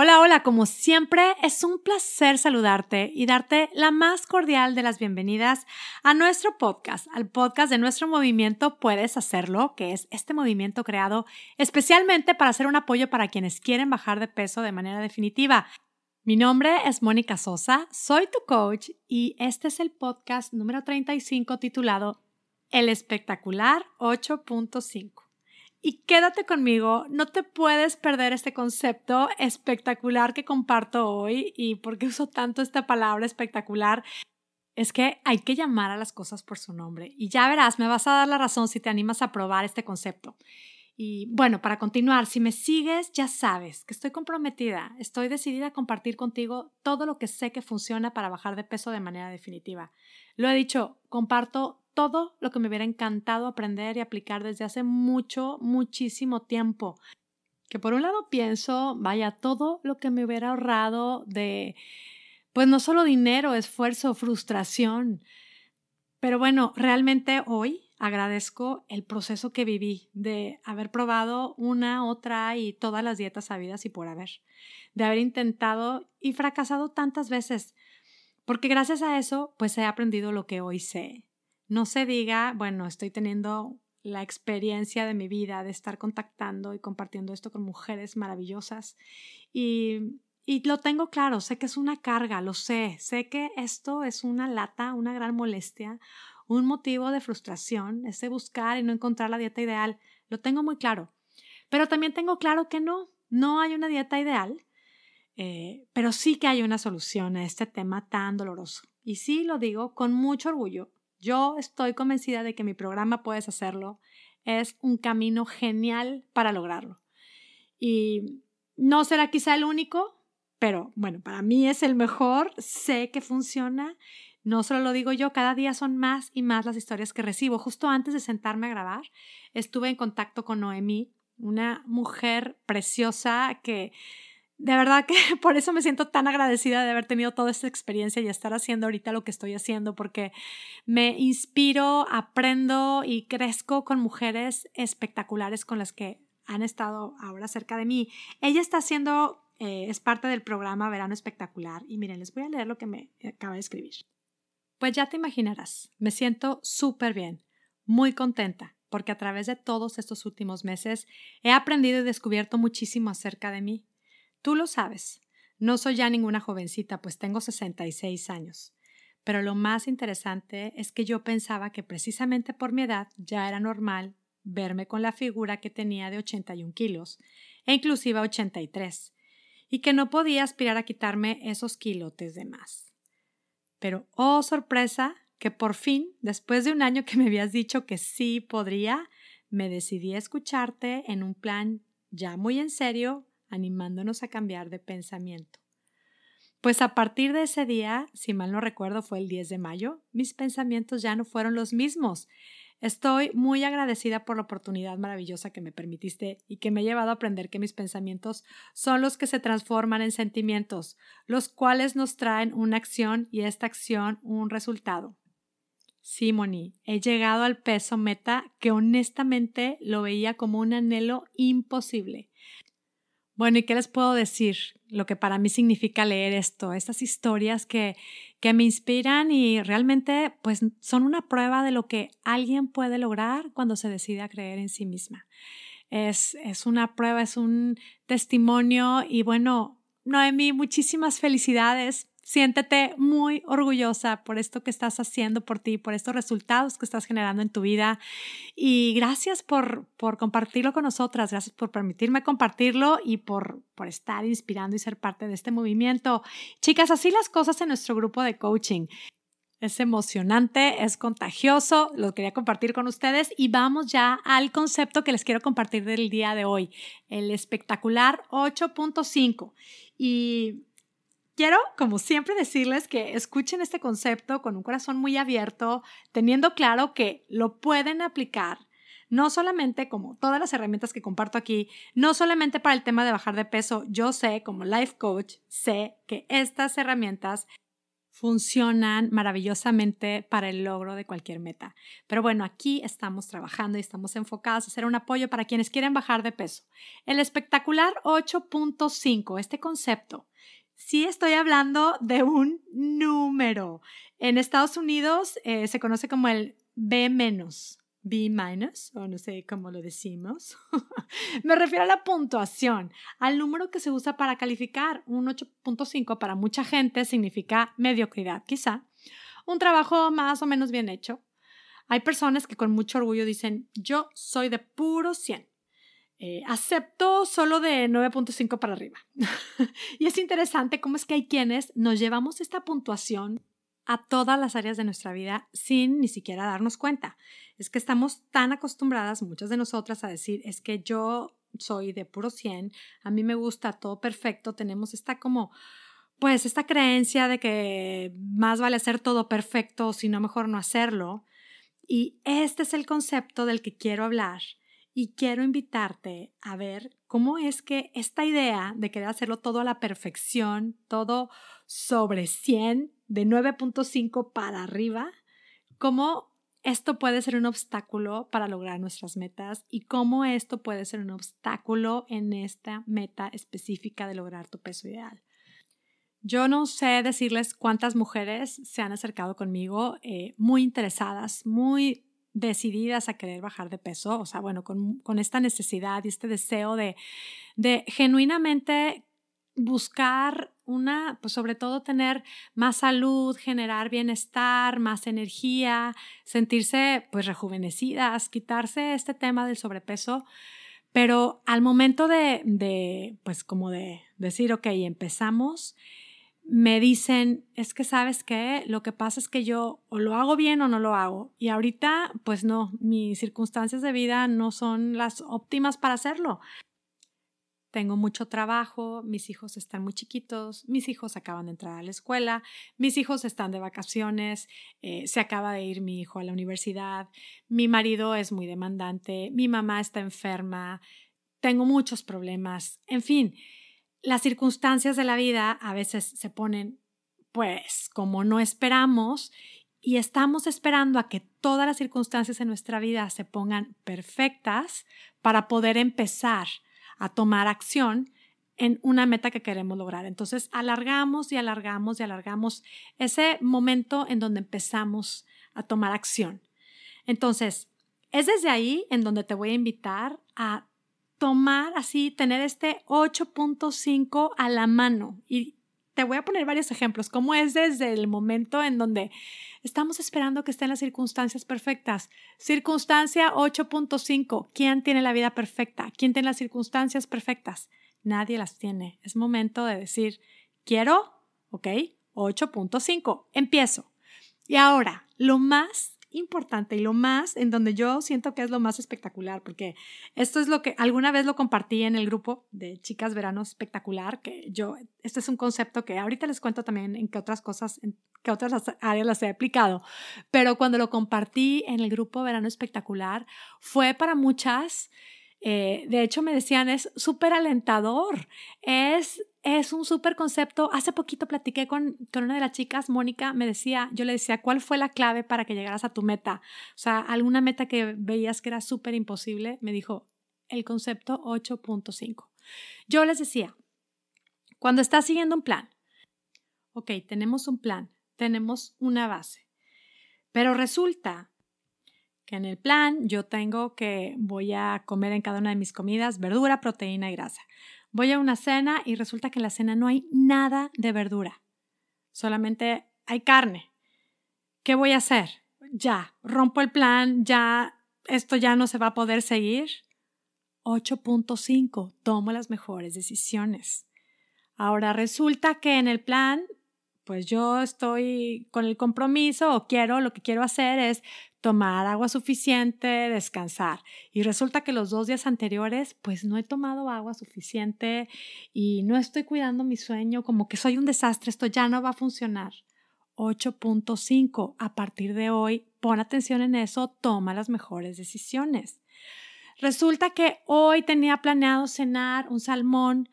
Hola, hola, como siempre es un placer saludarte y darte la más cordial de las bienvenidas a nuestro podcast, al podcast de nuestro movimiento Puedes Hacerlo, que es este movimiento creado especialmente para hacer un apoyo para quienes quieren bajar de peso de manera definitiva. Mi nombre es Mónica Sosa, soy tu coach y este es el podcast número 35 titulado El espectacular 8.5. Y quédate conmigo, no te puedes perder este concepto espectacular que comparto hoy y por qué uso tanto esta palabra espectacular. Es que hay que llamar a las cosas por su nombre y ya verás, me vas a dar la razón si te animas a probar este concepto. Y bueno, para continuar, si me sigues, ya sabes que estoy comprometida, estoy decidida a compartir contigo todo lo que sé que funciona para bajar de peso de manera definitiva. Lo he dicho, comparto todo lo que me hubiera encantado aprender y aplicar desde hace mucho, muchísimo tiempo. Que por un lado pienso, vaya, todo lo que me hubiera ahorrado de, pues no solo dinero, esfuerzo, frustración. Pero bueno, realmente hoy agradezco el proceso que viví de haber probado una, otra y todas las dietas sabidas y por haber, de haber intentado y fracasado tantas veces, porque gracias a eso, pues he aprendido lo que hoy sé no se diga, bueno, estoy teniendo la experiencia de mi vida de estar contactando y compartiendo esto con mujeres maravillosas y, y lo tengo claro, sé que es una carga, lo sé, sé que esto es una lata, una gran molestia, un motivo de frustración, ese buscar y no encontrar la dieta ideal, lo tengo muy claro. Pero también tengo claro que no, no hay una dieta ideal, eh, pero sí que hay una solución a este tema tan doloroso. Y sí lo digo con mucho orgullo, yo estoy convencida de que mi programa Puedes Hacerlo es un camino genial para lograrlo. Y no será quizá el único, pero bueno, para mí es el mejor, sé que funciona. No solo lo digo yo, cada día son más y más las historias que recibo. Justo antes de sentarme a grabar, estuve en contacto con Noemí, una mujer preciosa que de verdad que por eso me siento tan agradecida de haber tenido toda esta experiencia y estar haciendo ahorita lo que estoy haciendo, porque me inspiro, aprendo y crezco con mujeres espectaculares con las que han estado ahora cerca de mí. Ella está haciendo, eh, es parte del programa Verano Espectacular y miren, les voy a leer lo que me acaba de escribir. Pues ya te imaginarás, me siento súper bien, muy contenta, porque a través de todos estos últimos meses he aprendido y descubierto muchísimo acerca de mí Tú lo sabes. No soy ya ninguna jovencita, pues tengo 66 años. Pero lo más interesante es que yo pensaba que precisamente por mi edad ya era normal verme con la figura que tenía de 81 kilos, e inclusive 83, y que no podía aspirar a quitarme esos kilotes de más. Pero, oh sorpresa, que por fin, después de un año que me habías dicho que sí podría, me decidí a escucharte en un plan ya muy en serio animándonos a cambiar de pensamiento. Pues a partir de ese día, si mal no recuerdo fue el 10 de mayo, mis pensamientos ya no fueron los mismos. Estoy muy agradecida por la oportunidad maravillosa que me permitiste y que me ha llevado a aprender que mis pensamientos son los que se transforman en sentimientos, los cuales nos traen una acción y esta acción un resultado. Sí, Moni, he llegado al peso meta que honestamente lo veía como un anhelo imposible. Bueno, ¿y qué les puedo decir? Lo que para mí significa leer esto, estas historias que, que me inspiran y realmente pues son una prueba de lo que alguien puede lograr cuando se decide a creer en sí misma. Es, es una prueba, es un testimonio y bueno, Noemi, muchísimas felicidades Siéntete muy orgullosa por esto que estás haciendo por ti, por estos resultados que estás generando en tu vida. Y gracias por, por compartirlo con nosotras, gracias por permitirme compartirlo y por, por estar inspirando y ser parte de este movimiento. Chicas, así las cosas en nuestro grupo de coaching. Es emocionante, es contagioso, lo quería compartir con ustedes y vamos ya al concepto que les quiero compartir del día de hoy, el espectacular 8.5. Y quiero, como siempre, decirles que escuchen este concepto con un corazón muy abierto, teniendo claro que lo pueden aplicar no solamente como todas las herramientas que comparto aquí, no solamente para el tema de bajar de peso, yo sé como life coach, sé que estas herramientas funcionan maravillosamente para el logro de cualquier meta. Pero bueno, aquí estamos trabajando y estamos enfocados a hacer un apoyo para quienes quieren bajar de peso. El espectacular 8.5, este concepto, sí estoy hablando de un número. En Estados Unidos eh, se conoce como el B menos. B minus, o no sé cómo lo decimos. Me refiero a la puntuación, al número que se usa para calificar. Un 8.5 para mucha gente significa mediocridad, quizá. Un trabajo más o menos bien hecho. Hay personas que con mucho orgullo dicen, yo soy de puro 100. Eh, acepto solo de 9.5 para arriba. y es interesante cómo es que hay quienes nos llevamos esta puntuación a todas las áreas de nuestra vida sin ni siquiera darnos cuenta. Es que estamos tan acostumbradas, muchas de nosotras, a decir, es que yo soy de puro 100, a mí me gusta todo perfecto, tenemos esta como, pues esta creencia de que más vale hacer todo perfecto, sino mejor no hacerlo. Y este es el concepto del que quiero hablar y quiero invitarte a ver cómo es que esta idea de querer hacerlo todo a la perfección, todo sobre 100, de 9.5 para arriba, cómo esto puede ser un obstáculo para lograr nuestras metas y cómo esto puede ser un obstáculo en esta meta específica de lograr tu peso ideal. Yo no sé decirles cuántas mujeres se han acercado conmigo eh, muy interesadas, muy decididas a querer bajar de peso, o sea, bueno, con, con esta necesidad y este deseo de, de genuinamente buscar una, pues sobre todo tener más salud, generar bienestar, más energía, sentirse pues rejuvenecidas, quitarse este tema del sobrepeso, pero al momento de, de pues como de decir, ok, empezamos, me dicen, es que sabes que lo que pasa es que yo o lo hago bien o no lo hago. Y ahorita, pues no, mis circunstancias de vida no son las óptimas para hacerlo tengo mucho trabajo, mis hijos están muy chiquitos, mis hijos acaban de entrar a la escuela, mis hijos están de vacaciones, eh, se acaba de ir mi hijo a la universidad, mi marido es muy demandante, mi mamá está enferma, tengo muchos problemas, en fin, las circunstancias de la vida a veces se ponen pues como no esperamos y estamos esperando a que todas las circunstancias en nuestra vida se pongan perfectas para poder empezar a tomar acción en una meta que queremos lograr. Entonces, alargamos y alargamos y alargamos ese momento en donde empezamos a tomar acción. Entonces, es desde ahí en donde te voy a invitar a tomar así, tener este 8.5 a la mano y te voy a poner varios ejemplos, cómo es desde el momento en donde estamos esperando que estén las circunstancias perfectas. Circunstancia 8.5, ¿quién tiene la vida perfecta? ¿Quién tiene las circunstancias perfectas? Nadie las tiene. Es momento de decir, quiero, ok, 8.5, empiezo. Y ahora, lo más importante y lo más en donde yo siento que es lo más espectacular, porque esto es lo que alguna vez lo compartí en el grupo de Chicas Verano Espectacular, que yo, este es un concepto que ahorita les cuento también en qué otras cosas, en qué otras áreas las he aplicado, pero cuando lo compartí en el grupo Verano Espectacular fue para muchas eh, de hecho, me decían, es súper alentador, es, es un súper concepto. Hace poquito platiqué con, con una de las chicas, Mónica, me decía, yo le decía, ¿cuál fue la clave para que llegaras a tu meta? O sea, alguna meta que veías que era súper imposible, me dijo, el concepto 8.5. Yo les decía, cuando estás siguiendo un plan, ok, tenemos un plan, tenemos una base, pero resulta que en el plan yo tengo que voy a comer en cada una de mis comidas verdura, proteína y grasa. Voy a una cena y resulta que en la cena no hay nada de verdura, solamente hay carne. ¿Qué voy a hacer? Ya, rompo el plan, ya, esto ya no se va a poder seguir. 8.5, tomo las mejores decisiones. Ahora resulta que en el plan pues yo estoy con el compromiso o quiero, lo que quiero hacer es tomar agua suficiente, descansar. Y resulta que los dos días anteriores, pues no he tomado agua suficiente y no estoy cuidando mi sueño, como que soy un desastre, esto ya no va a funcionar. 8.5. A partir de hoy, pon atención en eso, toma las mejores decisiones. Resulta que hoy tenía planeado cenar un salmón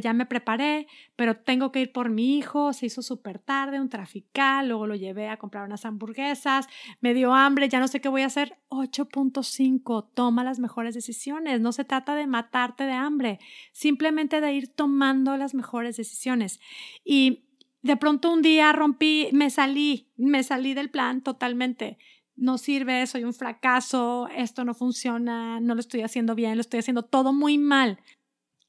ya me preparé, pero tengo que ir por mi hijo, se hizo súper tarde, un trafical, luego lo llevé a comprar unas hamburguesas, me dio hambre, ya no sé qué voy a hacer. 8.5, toma las mejores decisiones. No se trata de matarte de hambre, simplemente de ir tomando las mejores decisiones. Y de pronto un día rompí, me salí, me salí del plan totalmente no sirve, soy un fracaso, esto no funciona, no lo estoy haciendo bien, lo estoy haciendo todo muy mal.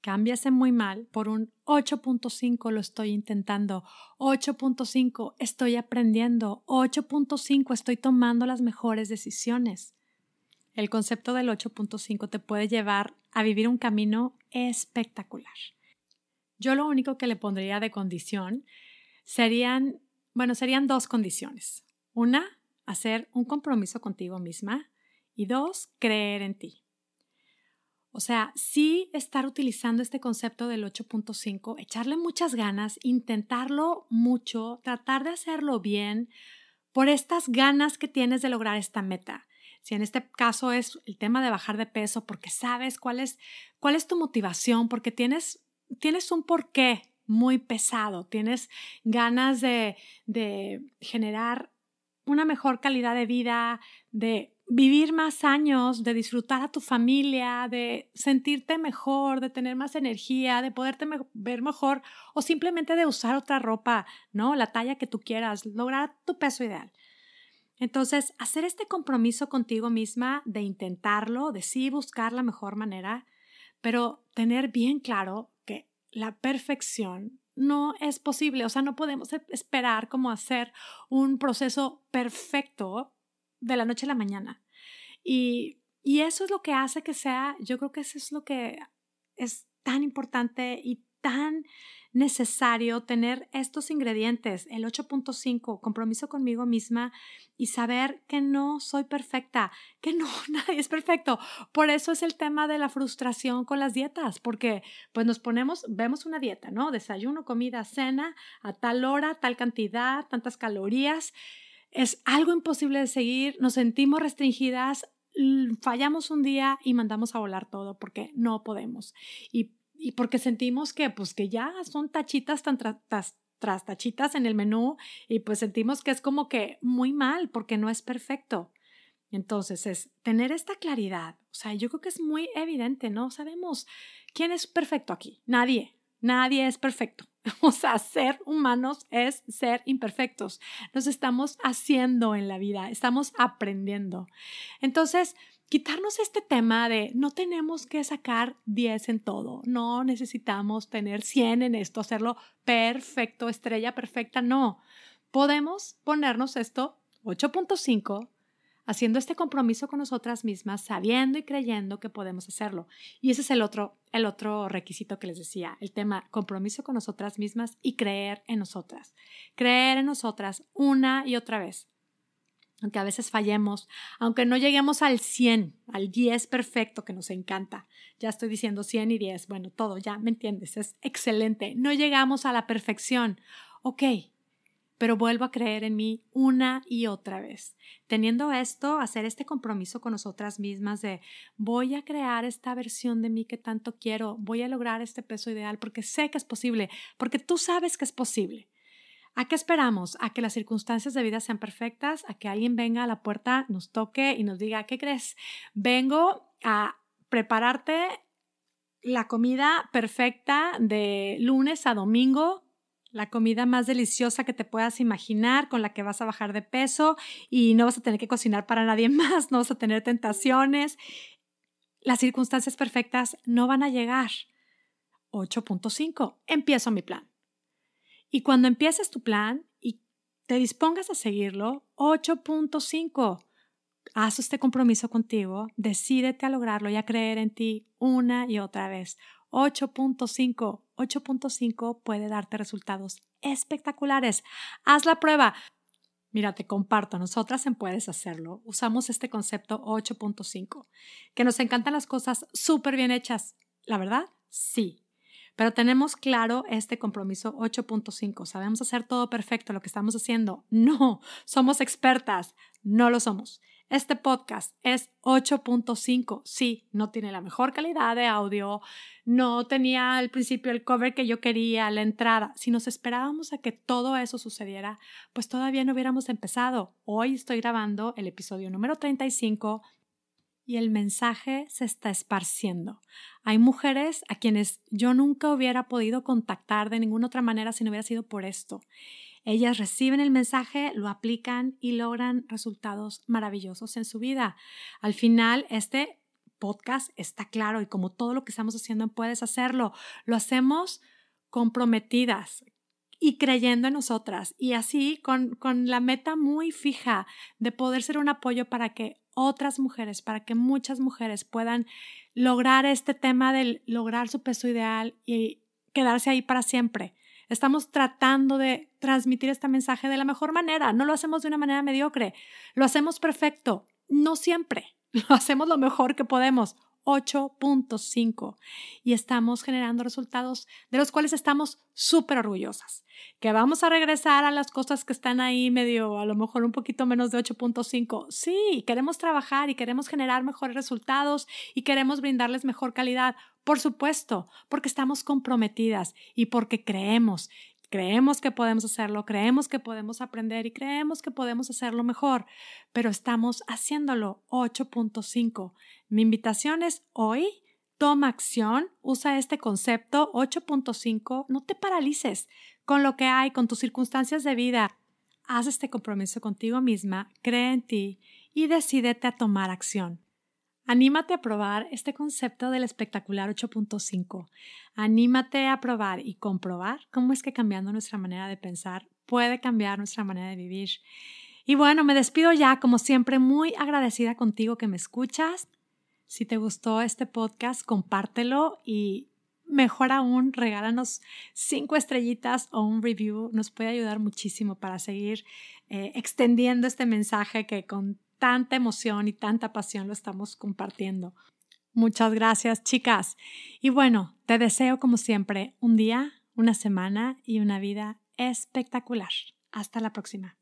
Cámbiase muy mal por un 8.5 lo estoy intentando, 8.5 estoy aprendiendo, 8.5 estoy tomando las mejores decisiones. El concepto del 8.5 te puede llevar a vivir un camino espectacular. Yo lo único que le pondría de condición serían, bueno, serían dos condiciones. Una, hacer un compromiso contigo misma y dos, creer en ti. O sea, sí estar utilizando este concepto del 8.5, echarle muchas ganas, intentarlo mucho, tratar de hacerlo bien por estas ganas que tienes de lograr esta meta. Si en este caso es el tema de bajar de peso, porque sabes cuál es, cuál es tu motivación, porque tienes, tienes un porqué muy pesado, tienes ganas de, de generar una mejor calidad de vida, de vivir más años, de disfrutar a tu familia, de sentirte mejor, de tener más energía, de poderte ver mejor o simplemente de usar otra ropa, ¿no? La talla que tú quieras, lograr tu peso ideal. Entonces, hacer este compromiso contigo misma de intentarlo, de sí buscar la mejor manera, pero tener bien claro que la perfección no es posible, o sea, no podemos e-, esperar como hacer un proceso perfecto de la noche a la mañana. Y, y eso es lo que hace que sea, yo creo que eso es lo que es tan importante y tan necesario tener estos ingredientes, el 8.5, compromiso conmigo misma y saber que no soy perfecta, que no, nadie es perfecto. Por eso es el tema de la frustración con las dietas, porque pues nos ponemos, vemos una dieta, ¿no? Desayuno, comida, cena, a tal hora, tal cantidad, tantas calorías. Es algo imposible de seguir, nos sentimos restringidas, fallamos un día y mandamos a volar todo porque no podemos. Y y porque sentimos que pues que ya son tachitas tan tras, tachitas en el menú y pues sentimos que es como que muy mal porque no es perfecto. Entonces es tener esta claridad. O sea, yo creo que es muy evidente, ¿no? Sabemos quién es perfecto aquí. Nadie. Nadie es perfecto. O sea, ser humanos es ser imperfectos. Nos estamos haciendo en la vida, estamos aprendiendo. Entonces, quitarnos este tema de no tenemos que sacar 10 en todo, no necesitamos tener 100 en esto, hacerlo perfecto, estrella perfecta, no. Podemos ponernos esto 8.5 haciendo este compromiso con nosotras mismas, sabiendo y creyendo que podemos hacerlo. Y ese es el otro, el otro requisito que les decía, el tema compromiso con nosotras mismas y creer en nosotras. Creer en nosotras una y otra vez aunque a veces fallemos, aunque no lleguemos al 100, al 10 perfecto que nos encanta. Ya estoy diciendo 100 y 10, bueno, todo, ya me entiendes, es excelente. No llegamos a la perfección, ok, pero vuelvo a creer en mí una y otra vez. Teniendo esto, hacer este compromiso con nosotras mismas de voy a crear esta versión de mí que tanto quiero, voy a lograr este peso ideal porque sé que es posible, porque tú sabes que es posible. ¿A qué esperamos? ¿A que las circunstancias de vida sean perfectas? ¿A que alguien venga a la puerta, nos toque y nos diga, ¿qué crees? Vengo a prepararte la comida perfecta de lunes a domingo, la comida más deliciosa que te puedas imaginar, con la que vas a bajar de peso y no vas a tener que cocinar para nadie más, no vas a tener tentaciones. Las circunstancias perfectas no van a llegar. 8.5. Empiezo mi plan. Y cuando empieces tu plan y te dispongas a seguirlo, 8.5, haz este compromiso contigo, decídete a lograrlo y a creer en ti una y otra vez. 8.5, 8.5 puede darte resultados espectaculares. Haz la prueba. Mira, te comparto, nosotras en Puedes Hacerlo usamos este concepto 8.5, que nos encantan las cosas súper bien hechas. ¿La verdad? Sí, pero tenemos claro este compromiso 8.5. ¿Sabemos hacer todo perfecto lo que estamos haciendo? No, somos expertas. No lo somos. Este podcast es 8.5. Sí, no tiene la mejor calidad de audio, no tenía al principio el cover que yo quería, la entrada. Si nos esperábamos a que todo eso sucediera, pues todavía no hubiéramos empezado. Hoy estoy grabando el episodio número 35 y el mensaje se está esparciendo. Hay mujeres a quienes yo nunca hubiera podido contactar de ninguna otra manera si no hubiera sido por esto. Ellas reciben el mensaje, lo aplican y logran resultados maravillosos en su vida. Al final, este podcast está claro y como todo lo que estamos haciendo puedes hacerlo, lo hacemos comprometidas y creyendo en nosotras y así con, con la meta muy fija de poder ser un apoyo para que otras mujeres, para que muchas mujeres puedan lograr este tema de lograr su peso ideal y quedarse ahí para siempre. Estamos tratando de transmitir este mensaje de la mejor manera. No lo hacemos de una manera mediocre. Lo hacemos perfecto. No siempre. Lo hacemos lo mejor que podemos. 8.5 y estamos generando resultados de los cuales estamos súper orgullosas. Que vamos a regresar a las cosas que están ahí medio, a lo mejor un poquito menos de 8.5. Sí, queremos trabajar y queremos generar mejores resultados y queremos brindarles mejor calidad. Por supuesto, porque estamos comprometidas y porque creemos Creemos que podemos hacerlo, creemos que podemos aprender y creemos que podemos hacerlo mejor, pero estamos haciéndolo 8.5. Mi invitación es hoy, toma acción, usa este concepto 8.5, no te paralices con lo que hay, con tus circunstancias de vida. Haz este compromiso contigo misma, cree en ti y decídete a tomar acción. Anímate a probar este concepto del espectacular 8.5. Anímate a probar y comprobar cómo es que cambiando nuestra manera de pensar puede cambiar nuestra manera de vivir. Y bueno, me despido ya, como siempre, muy agradecida contigo que me escuchas. Si te gustó este podcast, compártelo y mejor aún, regálanos cinco estrellitas o un review. Nos puede ayudar muchísimo para seguir eh, extendiendo este mensaje que con tanta emoción y tanta pasión lo estamos compartiendo. Muchas gracias, chicas. Y bueno, te deseo como siempre un día, una semana y una vida espectacular. Hasta la próxima.